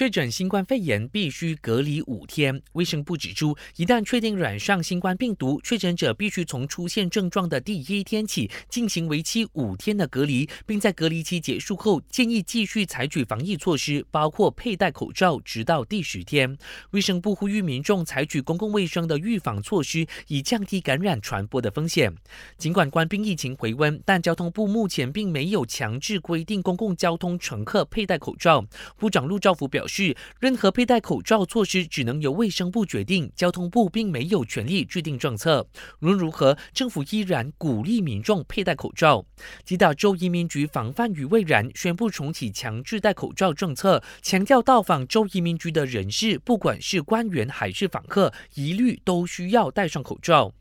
确诊新冠肺炎必须隔离五天。卫生部指出，一旦确定染上新冠病毒，确诊者必须从出现症状的第一天起进行为期五天的隔离，并在隔离期结束后，建议继续采取防疫措施，包括佩戴口罩，直到第十天。卫生部呼吁民众采取公共卫生的预防措施，以降低感染传播的风险。尽管官兵疫情回温，但交通部目前并没有强制规定公共交通乘客佩戴口罩。部长陆兆福表。表示，任何佩戴口罩措施只能由卫生部决定，交通部并没有权利制定政策。无论如何，政府依然鼓励民众佩戴口罩。吉打州移民局防范于未然，宣布重启强制戴口罩政策，强调到访州移民局的人士，不管是官员还是访客，一律都需要戴上口罩。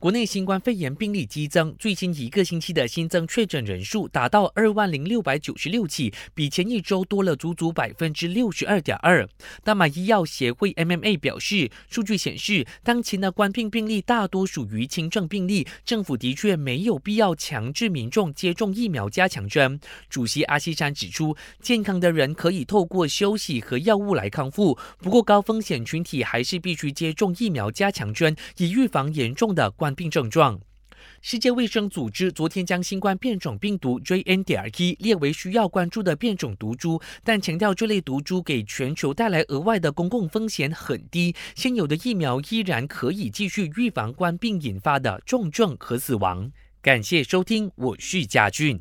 国内新冠肺炎病例激增，最新一个星期的新增确诊人数达到二万零六百九十六起，比前一周多了足足百分之六十二点二。大马医药协会 MMA 表示，数据显示，当前的冠病病例大多属于轻症病例，政府的确没有必要强制民众接种疫苗加强针。主席阿西山指出，健康的人可以透过休息和药物来康复，不过高风险群体还是必须接种疫苗加强针，以预防严重的冠病症状。世界卫生组织昨天将新冠变种病毒 JN.1 列为需要关注的变种毒株，但强调这类毒株给全球带来额外的公共风险很低，现有的疫苗依然可以继续预防冠病引发的重症和死亡。感谢收听，我是嘉俊。